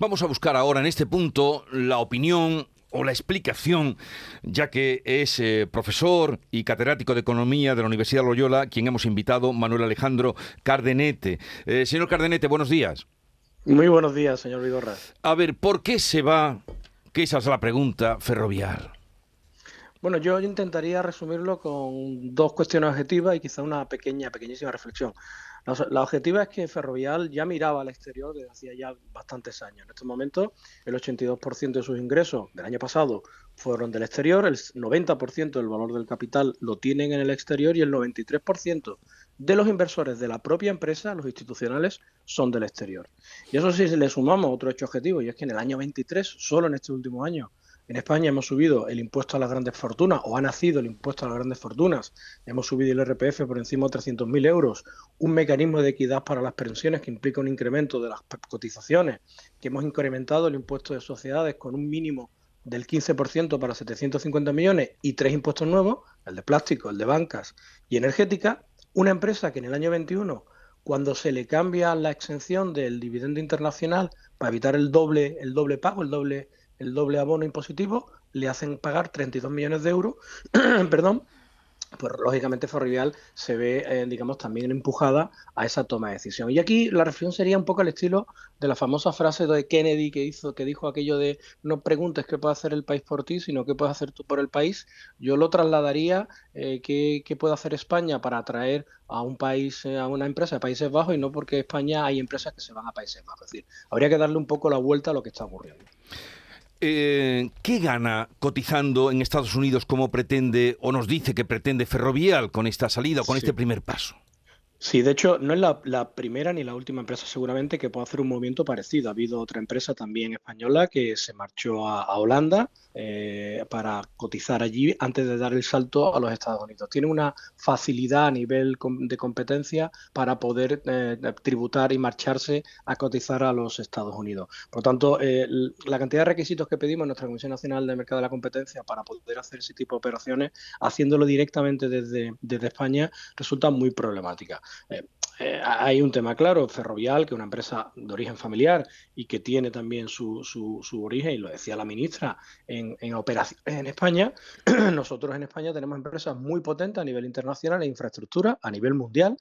Vamos a buscar ahora en este punto la opinión o la explicación, ya que es eh, profesor y catedrático de Economía de la Universidad Loyola, quien hemos invitado, Manuel Alejandro Cardenete. Eh, señor Cardenete, buenos días. Muy buenos días, señor Vigorra. A ver, ¿por qué se va, que esa es la pregunta, ferrovial? Bueno, yo intentaría resumirlo con dos cuestiones objetivas y quizá una pequeña, pequeñísima reflexión. La, objetiva es que Ferrovial ya miraba al exterior desde hacía ya bastantes años. En estos momentos, el 82% de sus ingresos del año pasado fueron del exterior, el 90% del valor del capital lo tienen en el exterior y el 93% de los inversores de la propia empresa, los institucionales, son del exterior. Y eso sí, le sumamos otro hecho objetivo, y es que en el año 23, solo en este último año, en España hemos subido el impuesto a las grandes fortunas, o ha nacido el impuesto a las grandes fortunas. Hemos subido el RPF por encima de 300.000 euros. Un mecanismo de equidad para las pensiones que implica un incremento de las cotizaciones. Que hemos incrementado el impuesto de sociedades con un mínimo del 15% para 750 millones y tres impuestos nuevos, el de plástico, el de bancas y energética. Una empresa que en el año 21 cuando se le cambia la exención del dividendo internacional para evitar el doble, el doble pago, el doble el doble abono impositivo, le hacen pagar 32 millones de euros, perdón, pues lógicamente Ferrovial se ve, eh, digamos, también empujada a esa toma de decisión. Y aquí la reflexión sería un poco al estilo de la famosa frase de Kennedy que hizo, que dijo aquello de no preguntes qué puede hacer el país por ti, sino qué puedes hacer tú por el país. Yo lo trasladaría eh, qué, puede hacer España para atraer a un país, eh, a una empresa de Países Bajos y no porque España hay empresas que se van a Países Bajos. Es decir, habría que darle un poco la vuelta a lo que está ocurriendo. Eh, ¿qué gana cotizando en Estados Unidos como pretende o nos dice que pretende Ferrovial con esta salida o con este primer paso? Sí, de hecho, no es la, primera ni la última empresa seguramente que pueda hacer un movimiento parecido. Ha habido otra empresa también española que se marchó a, Holanda eh, para cotizar allí antes de dar el salto a los Estados Unidos. Tiene una facilidad a nivel de competencia para poder eh, tributar y marcharse a cotizar a los Estados Unidos. Por lo tanto, eh, la cantidad de requisitos que pedimos en nuestra Comisión Nacional de Mercado de la Competencia para poder hacer ese tipo de operaciones, haciéndolo directamente desde España, resulta muy problemática. Eh, eh, hay un tema claro, Ferrovial, que es una empresa de origen familiar y que tiene también su, origen, y lo decía la ministra, en, en operaciones en España. Nosotros en España tenemos empresas muy potentes a nivel internacional e infraestructura a nivel mundial,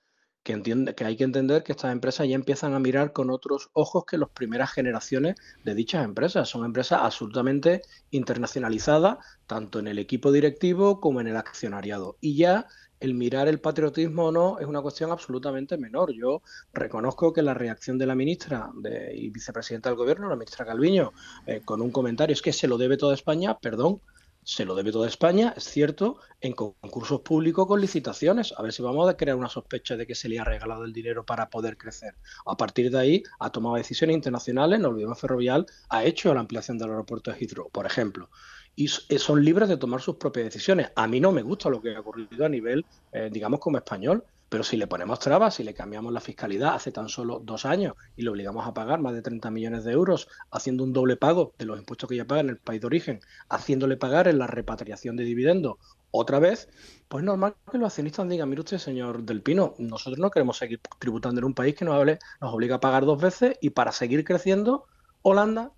que, que hay que entender que estas empresas ya empiezan a mirar con otros ojos que las primeras generaciones de dichas empresas. Son empresas absolutamente internacionalizadas, tanto en el equipo directivo como en el accionariado. Y ya el mirar el patriotismo o no es una cuestión absolutamente menor. Yo reconozco que la reacción de la ministra y vicepresidenta del gobierno, la ministra Calviño, eh, con un comentario es que se lo debe toda España, perdón, se lo debe toda España, es cierto, en concursos públicos con licitaciones. A ver si vamos a crear una sospecha de que se le ha regalado el dinero para poder crecer. A partir de ahí ha tomado decisiones internacionales, no olvidemos Ferrovial, ha hecho la ampliación del aeropuerto de Heathrow, por ejemplo y eh, son libres de tomar sus propias decisiones. A mí no me gusta lo que ha ocurrido a nivel, eh, digamos, como español, pero si le ponemos trabas, si le cambiamos la fiscalidad hace tan solo dos años y le obligamos a pagar más de 30 millones de euros, haciendo un doble pago de los impuestos que ya paga en el país de origen, haciéndole pagar en la repatriación de dividendos otra vez, pues normal que los accionistas digan, mire usted, señor Del Pino, nosotros no queremos seguir tributando en un país que nos, nos obliga a pagar dos veces y para seguir creciendo, Holanda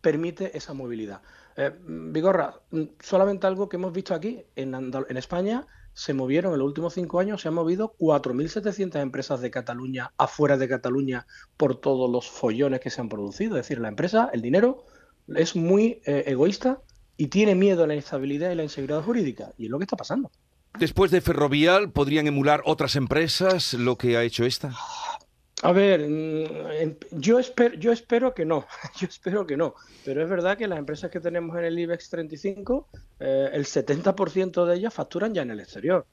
permite esa movilidad. Eh, Vigorra, mm, solamente algo que hemos visto aquí, en, en España se movieron en los últimos cinco años, se han movido 4.700 empresas de Cataluña afuera de Cataluña por todos los follones que se han producido. Es decir, la empresa, el dinero, es muy eh, egoísta y tiene miedo a la instabilidad y la inseguridad jurídica. Y es lo que está pasando. Después de Ferrovial, ¿podrían emular otras empresas lo que ha hecho esta? A ver, mm, yo espero, yo espero que no, yo espero que no, pero es verdad que las empresas que tenemos en el IBEX 35, eh, el 70% de ellas facturan ya en el exterior.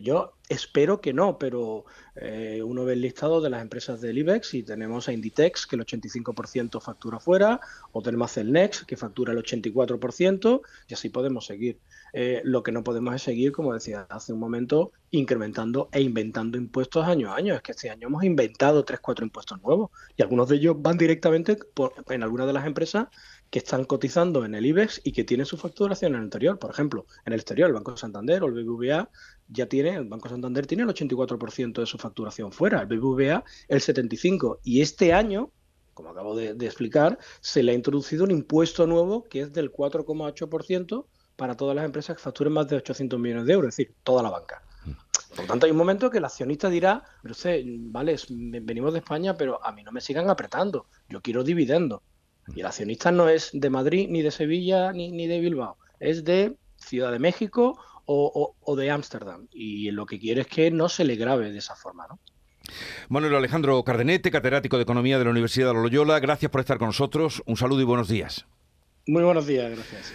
Yo espero que no, pero eh, uno ve el listado de las empresas del IBEX y tenemos a Inditex, que el 85% factura fuera, o tenemos a Celnex, que factura el 84%, y así podemos seguir. Eh, lo que no podemos es seguir, como decía hace un momento, incrementando e inventando impuestos año a año. Es que este año hemos inventado tres, cuatro impuestos nuevos y algunos de ellos van directamente en algunas de las empresas que están cotizando en el IBEX y que tienen su facturación en el exterior. Por ejemplo, en el exterior, el Banco Santander o el BBVA ya tiene, el Banco Santander tiene el 84% de su facturación fuera, el BBVA el 75%. Y este año como acabo de, explicar, se le ha introducido un impuesto nuevo que es del 4,8% para todas las empresas que facturen más de 800 millones de euros, es decir, toda la banca. Por tanto, hay un momento que el accionista dirá, pero usted, vale, venimos de España, pero a mí no me sigan apretando, yo quiero dividendo. Y el accionista no es de Madrid, ni de Sevilla, ni, ni de Bilbao, es de Ciudad de México o, o de Ámsterdam. Y lo que quiere es que no se le grave de esa forma, ¿no? Manuel Alejandro Cardenete, catedrático de Economía de la Universidad de Loyola, gracias por estar con nosotros. Un saludo y buenos días. Muy buenos días, gracias.